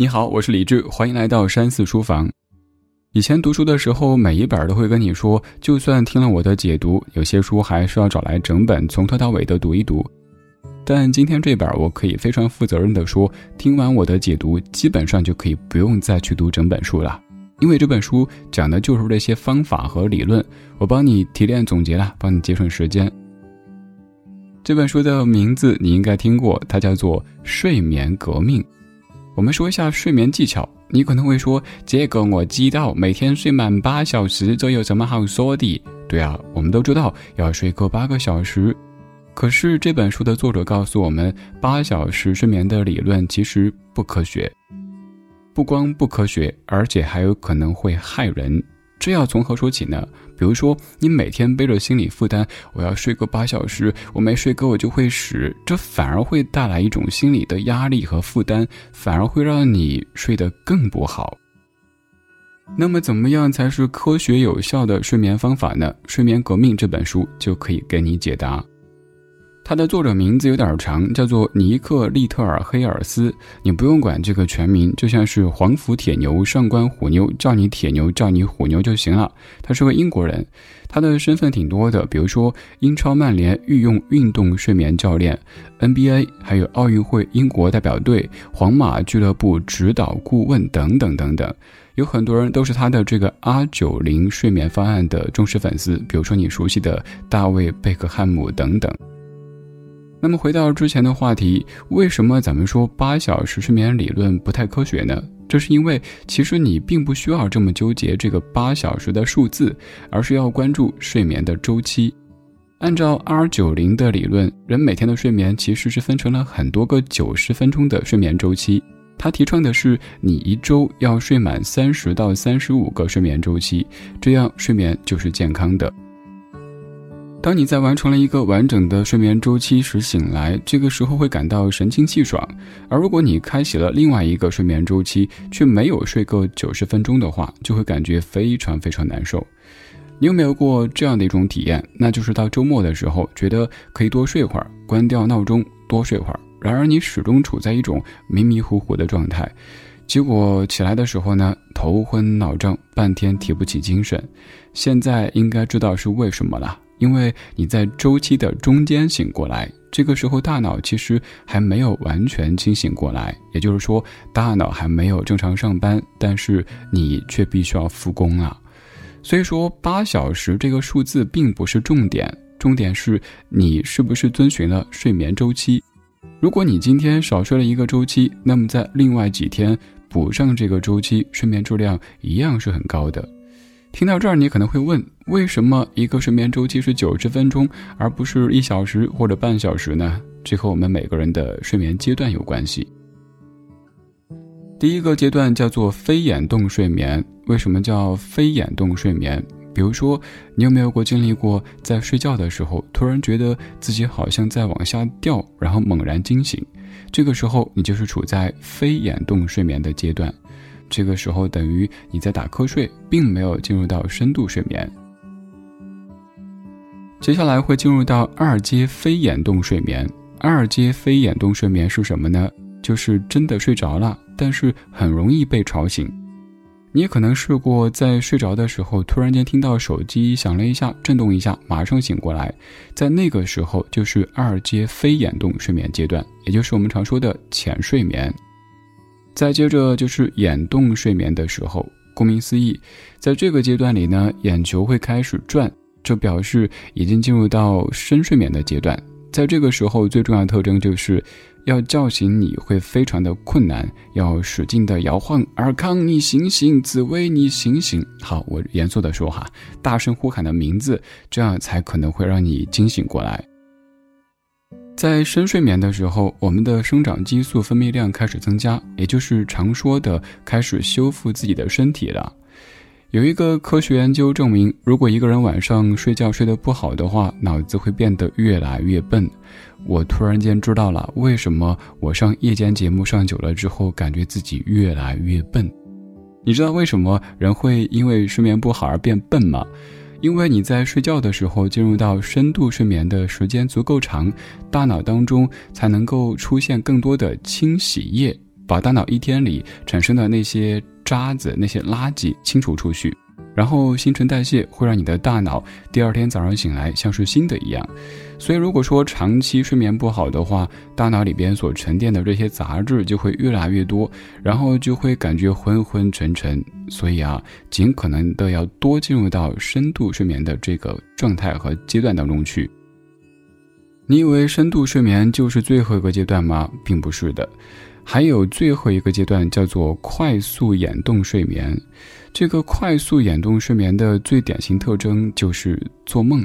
你好，我是李志，欢迎来到山寺书房。以前读书的时候，每一本都会跟你说，就算听了我的解读，有些书还是要找来整本从头到尾的读一读。但今天这本，我可以非常负责任的说，听完我的解读，基本上就可以不用再去读整本书了，因为这本书讲的就是这些方法和理论，我帮你提炼总结了，帮你节省时间。这本书的名字你应该听过，它叫做《睡眠革命》。我们说一下睡眠技巧，你可能会说这个我知道，每天睡满八小时，这有什么好说的？对啊，我们都知道要睡够八个小时。可是这本书的作者告诉我们，八小时睡眠的理论其实不科学，不光不科学，而且还有可能会害人。这要从何说起呢？比如说，你每天背着心理负担，我要睡够八小时，我没睡够我就会死，这反而会带来一种心理的压力和负担，反而会让你睡得更不好。那么，怎么样才是科学有效的睡眠方法呢？《睡眠革命》这本书就可以给你解答。他的作者名字有点长，叫做尼克利特尔黑尔斯。你不用管这个全名，就像是黄甫铁牛、上官虎妞，叫你铁牛，叫你虎妞就行了。他是个英国人，他的身份挺多的，比如说英超曼联御用运动睡眠教练，NBA，还有奥运会英国代表队、皇马俱乐部指导顾问等等等等。有很多人都是他的这个 R 九零睡眠方案的忠实粉丝，比如说你熟悉的大卫贝克汉姆等等。那么回到之前的话题，为什么咱们说八小时睡眠理论不太科学呢？这是因为其实你并不需要这么纠结这个八小时的数字，而是要关注睡眠的周期。按照 R 九零的理论，人每天的睡眠其实是分成了很多个九十分钟的睡眠周期。他提倡的是你一周要睡满三十到三十五个睡眠周期，这样睡眠就是健康的。当你在完成了一个完整的睡眠周期时醒来，这个时候会感到神清气爽；而如果你开启了另外一个睡眠周期，却没有睡够九十分钟的话，就会感觉非常非常难受。你有没有过这样的一种体验？那就是到周末的时候，觉得可以多睡会儿，关掉闹钟多睡会儿，然而你始终处在一种迷迷糊糊的状态，结果起来的时候呢，头昏脑胀，半天提不起精神。现在应该知道是为什么了。因为你在周期的中间醒过来，这个时候大脑其实还没有完全清醒过来，也就是说，大脑还没有正常上班，但是你却必须要复工了。所以说，八小时这个数字并不是重点，重点是你是不是遵循了睡眠周期。如果你今天少睡了一个周期，那么在另外几天补上这个周期，睡眠质量一样是很高的。听到这儿，你可能会问：为什么一个睡眠周期是九十分钟，而不是一小时或者半小时呢？这和我们每个人的睡眠阶段有关系。第一个阶段叫做非眼动睡眠。为什么叫非眼动睡眠？比如说，你有没有过经历过，在睡觉的时候，突然觉得自己好像在往下掉，然后猛然惊醒？这个时候，你就是处在非眼动睡眠的阶段。这个时候等于你在打瞌睡，并没有进入到深度睡眠。接下来会进入到二阶非眼动睡眠。二阶非眼动睡眠是什么呢？就是真的睡着了，但是很容易被吵醒。你也可能试过在睡着的时候，突然间听到手机响了一下，震动一下，马上醒过来。在那个时候，就是二阶非眼动睡眠阶段，也就是我们常说的浅睡眠。再接着就是眼动睡眠的时候，顾名思义，在这个阶段里呢，眼球会开始转，这表示已经进入到深睡眠的阶段。在这个时候，最重要的特征就是要叫醒你会非常的困难，要使劲的摇晃尔康，你醒醒，紫薇你醒醒。好，我严肃的说哈，大声呼喊的名字，这样才可能会让你惊醒过来。在深睡眠的时候，我们的生长激素分泌量开始增加，也就是常说的开始修复自己的身体了。有一个科学研究证明，如果一个人晚上睡觉睡得不好的话，脑子会变得越来越笨。我突然间知道了为什么我上夜间节目上久了之后，感觉自己越来越笨。你知道为什么人会因为睡眠不好而变笨吗？因为你在睡觉的时候进入到深度睡眠的时间足够长，大脑当中才能够出现更多的清洗液。把大脑一天里产生的那些渣子、那些垃圾清除出去。然后新陈代谢会让你的大脑第二天早上醒来像是新的一样，所以如果说长期睡眠不好的话，大脑里边所沉淀的这些杂质就会越来越多，然后就会感觉昏昏沉沉。所以啊，尽可能的要多进入到深度睡眠的这个状态和阶段当中去。你以为深度睡眠就是最后一个阶段吗？并不是的，还有最后一个阶段叫做快速眼动睡眠。这个快速眼动睡眠的最典型特征就是做梦。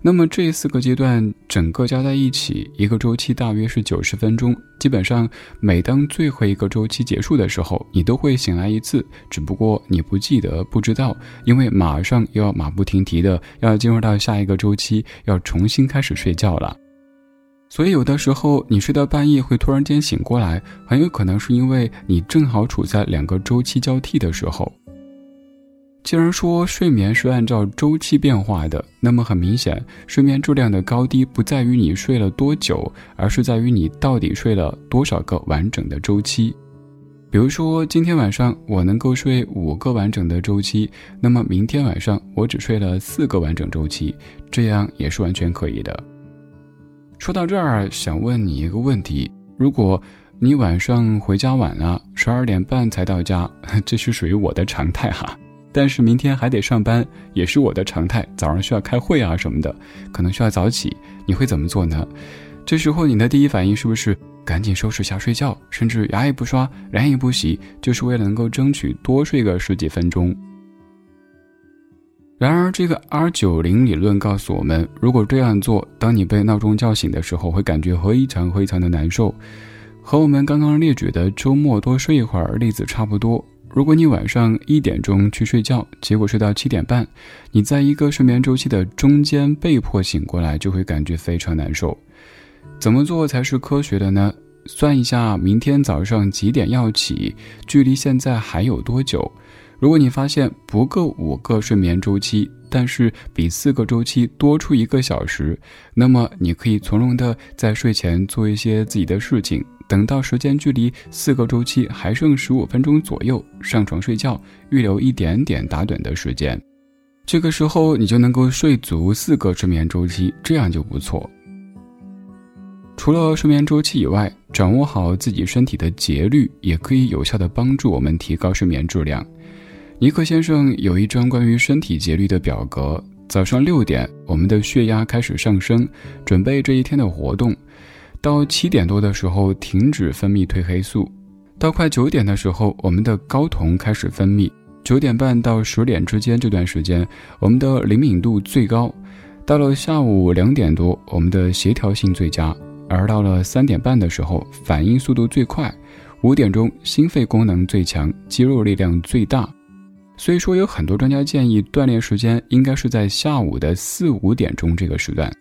那么这四个阶段整个加在一起，一个周期大约是九十分钟。基本上每当最后一个周期结束的时候，你都会醒来一次，只不过你不记得、不知道，因为马上又要马不停蹄的要进入到下一个周期，要重新开始睡觉了。所以有的时候你睡到半夜会突然间醒过来，很有可能是因为你正好处在两个周期交替的时候。既然说睡眠是按照周期变化的，那么很明显，睡眠质量的高低不在于你睡了多久，而是在于你到底睡了多少个完整的周期。比如说，今天晚上我能够睡五个完整的周期，那么明天晚上我只睡了四个完整周期，这样也是完全可以的。说到这儿，想问你一个问题：如果你晚上回家晚了，十二点半才到家，这是属于我的常态哈。但是明天还得上班，也是我的常态。早上需要开会啊什么的，可能需要早起。你会怎么做呢？这时候你的第一反应是不是赶紧收拾下睡觉，甚至牙也不刷，脸也不洗，就是为了能够争取多睡个十几分钟？然而，这个 R 九零理论告诉我们，如果这样做，当你被闹钟叫醒的时候，会感觉非常非常的难受，和我们刚刚列举的周末多睡一会儿例子差不多。如果你晚上一点钟去睡觉，结果睡到七点半，你在一个睡眠周期的中间被迫醒过来，就会感觉非常难受。怎么做才是科学的呢？算一下明天早上几点要起，距离现在还有多久？如果你发现不够五个睡眠周期，但是比四个周期多出一个小时，那么你可以从容的在睡前做一些自己的事情。等到时间距离四个周期还剩十五分钟左右，上床睡觉，预留一点点打盹的时间，这个时候你就能够睡足四个睡眠周期，这样就不错。除了睡眠周期以外，掌握好自己身体的节律，也可以有效的帮助我们提高睡眠质量。尼克先生有一张关于身体节律的表格，早上六点，我们的血压开始上升，准备这一天的活动。到七点多的时候停止分泌褪黑素，到快九点的时候，我们的睾酮开始分泌。九点半到十点之间这段时间，我们的灵敏度最高。到了下午两点多，我们的协调性最佳。而到了三点半的时候，反应速度最快。五点钟，心肺功能最强，肌肉力量最大。所以说，有很多专家建议锻炼时间应该是在下午的四五点钟这个时段。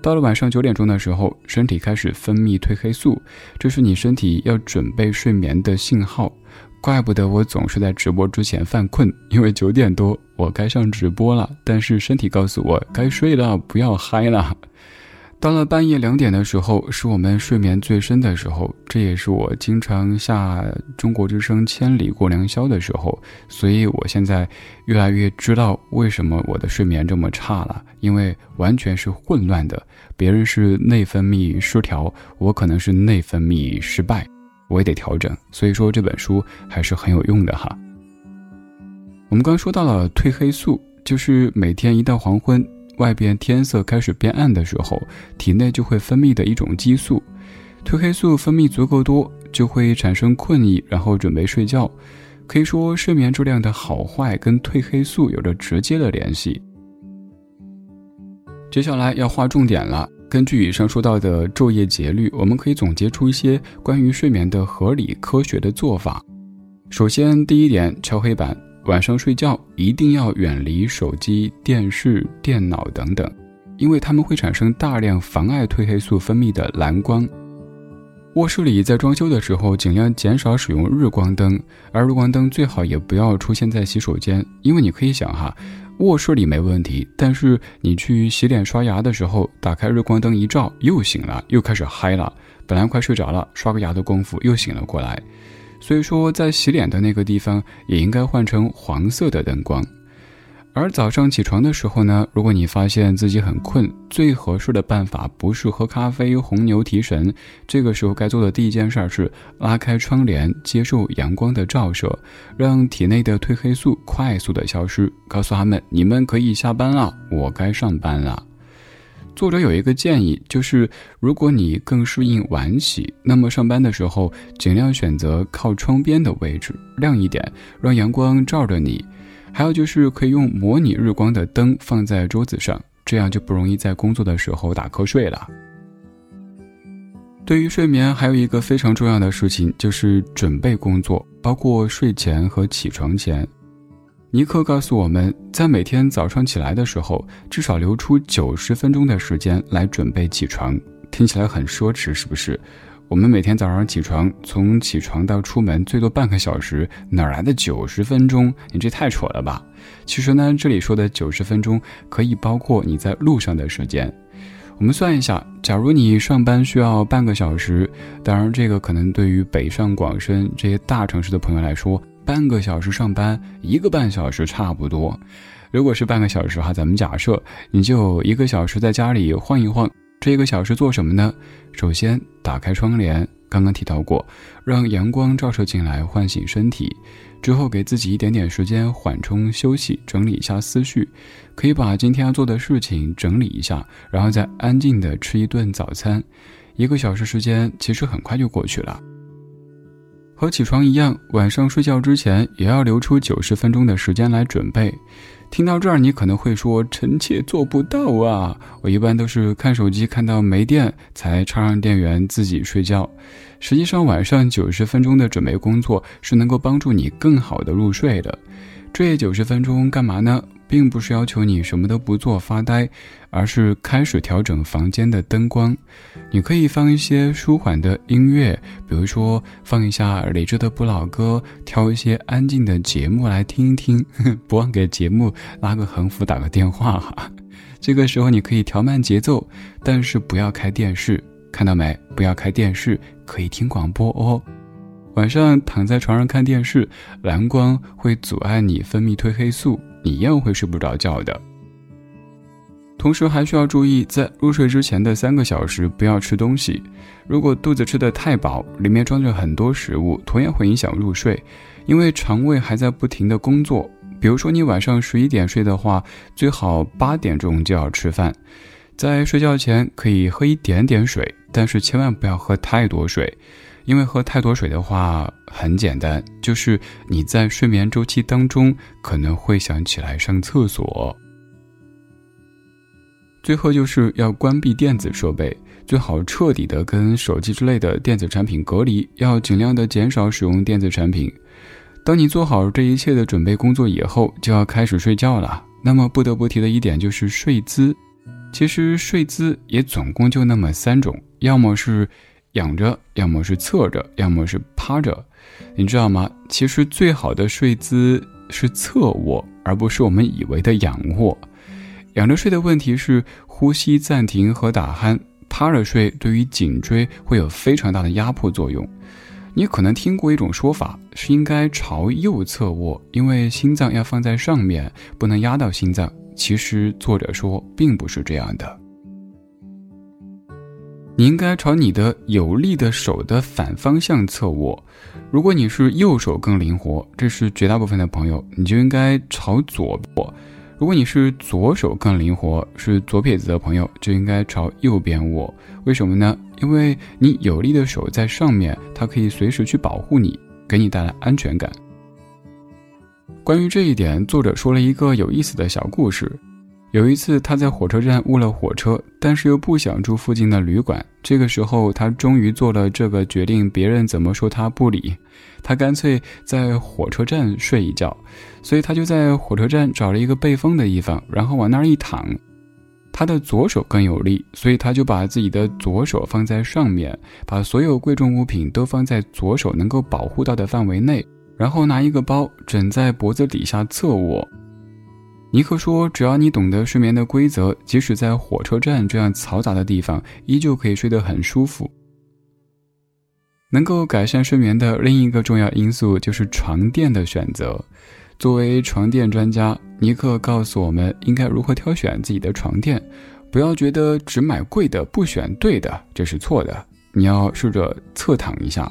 到了晚上九点钟的时候，身体开始分泌褪黑素，这是你身体要准备睡眠的信号。怪不得我总是在直播之前犯困，因为九点多我该上直播了，但是身体告诉我该睡了，不要嗨了。到了半夜两点的时候，是我们睡眠最深的时候，这也是我经常下中国之声千里过良宵的时候，所以我现在越来越知道为什么我的睡眠这么差了，因为完全是混乱的。别人是内分泌失调，我可能是内分泌失败，我也得调整。所以说这本书还是很有用的哈。我们刚说到了褪黑素，就是每天一到黄昏。外边天色开始变暗的时候，体内就会分泌的一种激素，褪黑素分泌足够多，就会产生困意，然后准备睡觉。可以说，睡眠质量的好坏跟褪黑素有着直接的联系。接下来要划重点了，根据以上说到的昼夜节律，我们可以总结出一些关于睡眠的合理科学的做法。首先，第一点，敲黑板。晚上睡觉一定要远离手机、电视、电脑等等，因为它们会产生大量妨碍褪黑素分泌的蓝光。卧室里在装修的时候，尽量减少使用日光灯，而日光灯最好也不要出现在洗手间，因为你可以想哈，卧室里没问题，但是你去洗脸刷牙的时候，打开日光灯一照，又醒了，又开始嗨了。本来快睡着了，刷个牙的功夫又醒了过来。所以说，在洗脸的那个地方也应该换成黄色的灯光。而早上起床的时候呢，如果你发现自己很困，最合适的办法不是喝咖啡、红牛提神，这个时候该做的第一件事是拉开窗帘，接受阳光的照射，让体内的褪黑素快速的消失，告诉他们你们可以下班了，我该上班了。作者有一个建议，就是如果你更适应晚起，那么上班的时候尽量选择靠窗边的位置，亮一点，让阳光照着你。还有就是可以用模拟日光的灯放在桌子上，这样就不容易在工作的时候打瞌睡了。对于睡眠，还有一个非常重要的事情就是准备工作，包括睡前和起床前。尼克告诉我们在每天早上起来的时候，至少留出九十分钟的时间来准备起床。听起来很奢侈，是不是？我们每天早上起床，从起床到出门最多半个小时，哪来的九十分钟？你这太扯了吧！其实呢，这里说的九十分钟可以包括你在路上的时间。我们算一下，假如你上班需要半个小时，当然这个可能对于北上广深这些大城市的朋友来说，半个小时上班一个半小时差不多。如果是半个小时哈，咱们假设你就一个小时在家里晃一晃。这一个小时做什么呢？首先打开窗帘，刚刚提到过，让阳光照射进来，唤醒身体。之后给自己一点点时间缓冲休息，整理一下思绪，可以把今天要做的事情整理一下，然后再安静的吃一顿早餐。一个小时时间其实很快就过去了。和起床一样，晚上睡觉之前也要留出九十分钟的时间来准备。听到这儿，你可能会说：“臣妾做不到啊！”我一般都是看手机看到没电才插上电源自己睡觉。实际上，晚上九十分钟的准备工作是能够帮助你更好的入睡的。这九十分钟干嘛呢？并不是要求你什么都不做发呆，而是开始调整房间的灯光。你可以放一些舒缓的音乐，比如说放一下李志的不老歌，挑一些安静的节目来听一听。不忘给节目拉个横幅，打个电话哈。这个时候你可以调慢节奏，但是不要开电视，看到没？不要开电视，可以听广播哦。晚上躺在床上看电视，蓝光会阻碍你分泌褪黑素。你一样会睡不着觉的。同时还需要注意，在入睡之前的三个小时不要吃东西。如果肚子吃的太饱，里面装着很多食物，同样会影响入睡，因为肠胃还在不停的工作。比如说你晚上十一点睡的话，最好八点钟就要吃饭。在睡觉前可以喝一点点水，但是千万不要喝太多水。因为喝太多水的话，很简单，就是你在睡眠周期当中可能会想起来上厕所。最后就是要关闭电子设备，最好彻底的跟手机之类的电子产品隔离，要尽量的减少使用电子产品。当你做好这一切的准备工作以后，就要开始睡觉了。那么不得不提的一点就是睡姿，其实睡姿也总共就那么三种，要么是。仰着，要么是侧着，要么是趴着，你知道吗？其实最好的睡姿是侧卧，而不是我们以为的仰卧。仰着睡的问题是呼吸暂停和打鼾，趴着睡对于颈椎会有非常大的压迫作用。你可能听过一种说法，是应该朝右侧卧，因为心脏要放在上面，不能压到心脏。其实作者说并不是这样的。你应该朝你的有力的手的反方向侧卧。如果你是右手更灵活，这是绝大部分的朋友，你就应该朝左卧。如果你是左手更灵活，是左撇子的朋友，就应该朝右边卧。为什么呢？因为你有力的手在上面，它可以随时去保护你，给你带来安全感。关于这一点，作者说了一个有意思的小故事。有一次，他在火车站误了火车，但是又不想住附近的旅馆。这个时候，他终于做了这个决定，别人怎么说他不理，他干脆在火车站睡一觉。所以他就在火车站找了一个背风的地方，然后往那儿一躺。他的左手更有力，所以他就把自己的左手放在上面，把所有贵重物品都放在左手能够保护到的范围内，然后拿一个包枕在脖子底下侧卧。尼克说：“只要你懂得睡眠的规则，即使在火车站这样嘈杂的地方，依旧可以睡得很舒服。”能够改善睡眠的另一个重要因素就是床垫的选择。作为床垫专家，尼克告诉我们应该如何挑选自己的床垫。不要觉得只买贵的不选对的，这是错的。你要试着侧躺一下，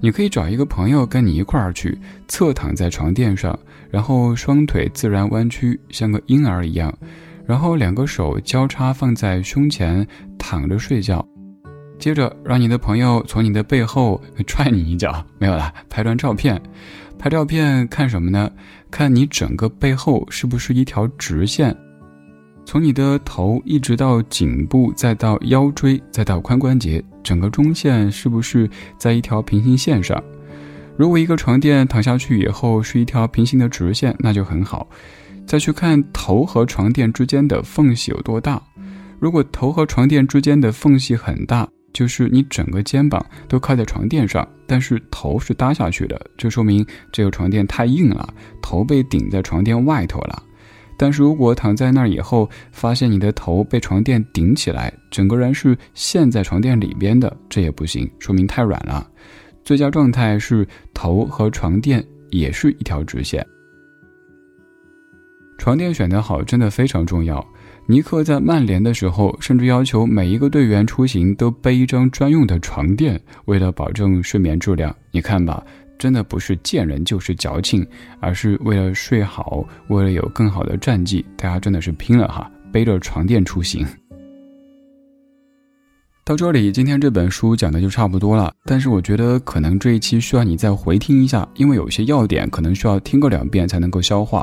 你可以找一个朋友跟你一块儿去侧躺在床垫上，然后双腿自然弯曲，像个婴儿一样，然后两个手交叉放在胸前躺着睡觉。接着，让你的朋友从你的背后 踹你一脚，没有了，拍张照片。拍照片看什么呢？看你整个背后是不是一条直线，从你的头一直到颈部，再到腰椎，再到髋关节，整个中线是不是在一条平行线上？如果一个床垫躺下去以后是一条平行的直线，那就很好。再去看头和床垫之间的缝隙有多大，如果头和床垫之间的缝隙很大。就是你整个肩膀都靠在床垫上，但是头是搭下去的，这说明这个床垫太硬了，头被顶在床垫外头了。但是如果躺在那儿以后，发现你的头被床垫顶起来，整个人是陷在床垫里边的，这也不行，说明太软了。最佳状态是头和床垫也是一条直线。床垫选得好，真的非常重要。尼克在曼联的时候，甚至要求每一个队员出行都背一张专用的床垫，为了保证睡眠质量。你看吧，真的不是见人就是矫情，而是为了睡好，为了有更好的战绩，大家真的是拼了哈，背着床垫出行。到这里，今天这本书讲的就差不多了。但是我觉得可能这一期需要你再回听一下，因为有些要点可能需要听个两遍才能够消化。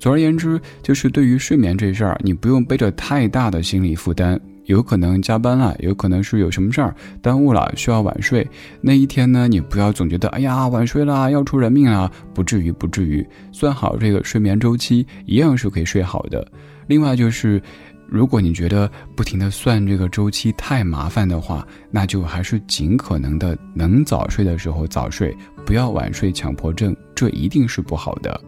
总而言之，就是对于睡眠这事儿，你不用背着太大的心理负担。有可能加班了，有可能是有什么事儿耽误了，需要晚睡。那一天呢，你不要总觉得哎呀晚睡了要出人命了，不至于，不至于。算好这个睡眠周期，一样是可以睡好的。另外就是，如果你觉得不停的算这个周期太麻烦的话，那就还是尽可能的能早睡的时候早睡，不要晚睡强迫症，这一定是不好的。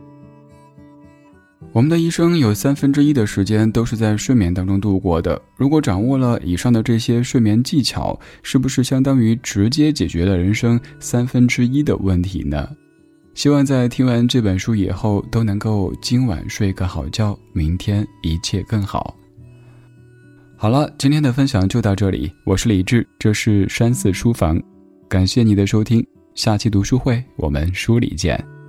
我们的一生有三分之一的时间都是在睡眠当中度过的。如果掌握了以上的这些睡眠技巧，是不是相当于直接解决了人生三分之一的问题呢？希望在听完这本书以后，都能够今晚睡个好觉，明天一切更好。好了，今天的分享就到这里，我是李志，这是山寺书房，感谢你的收听，下期读书会我们书里见。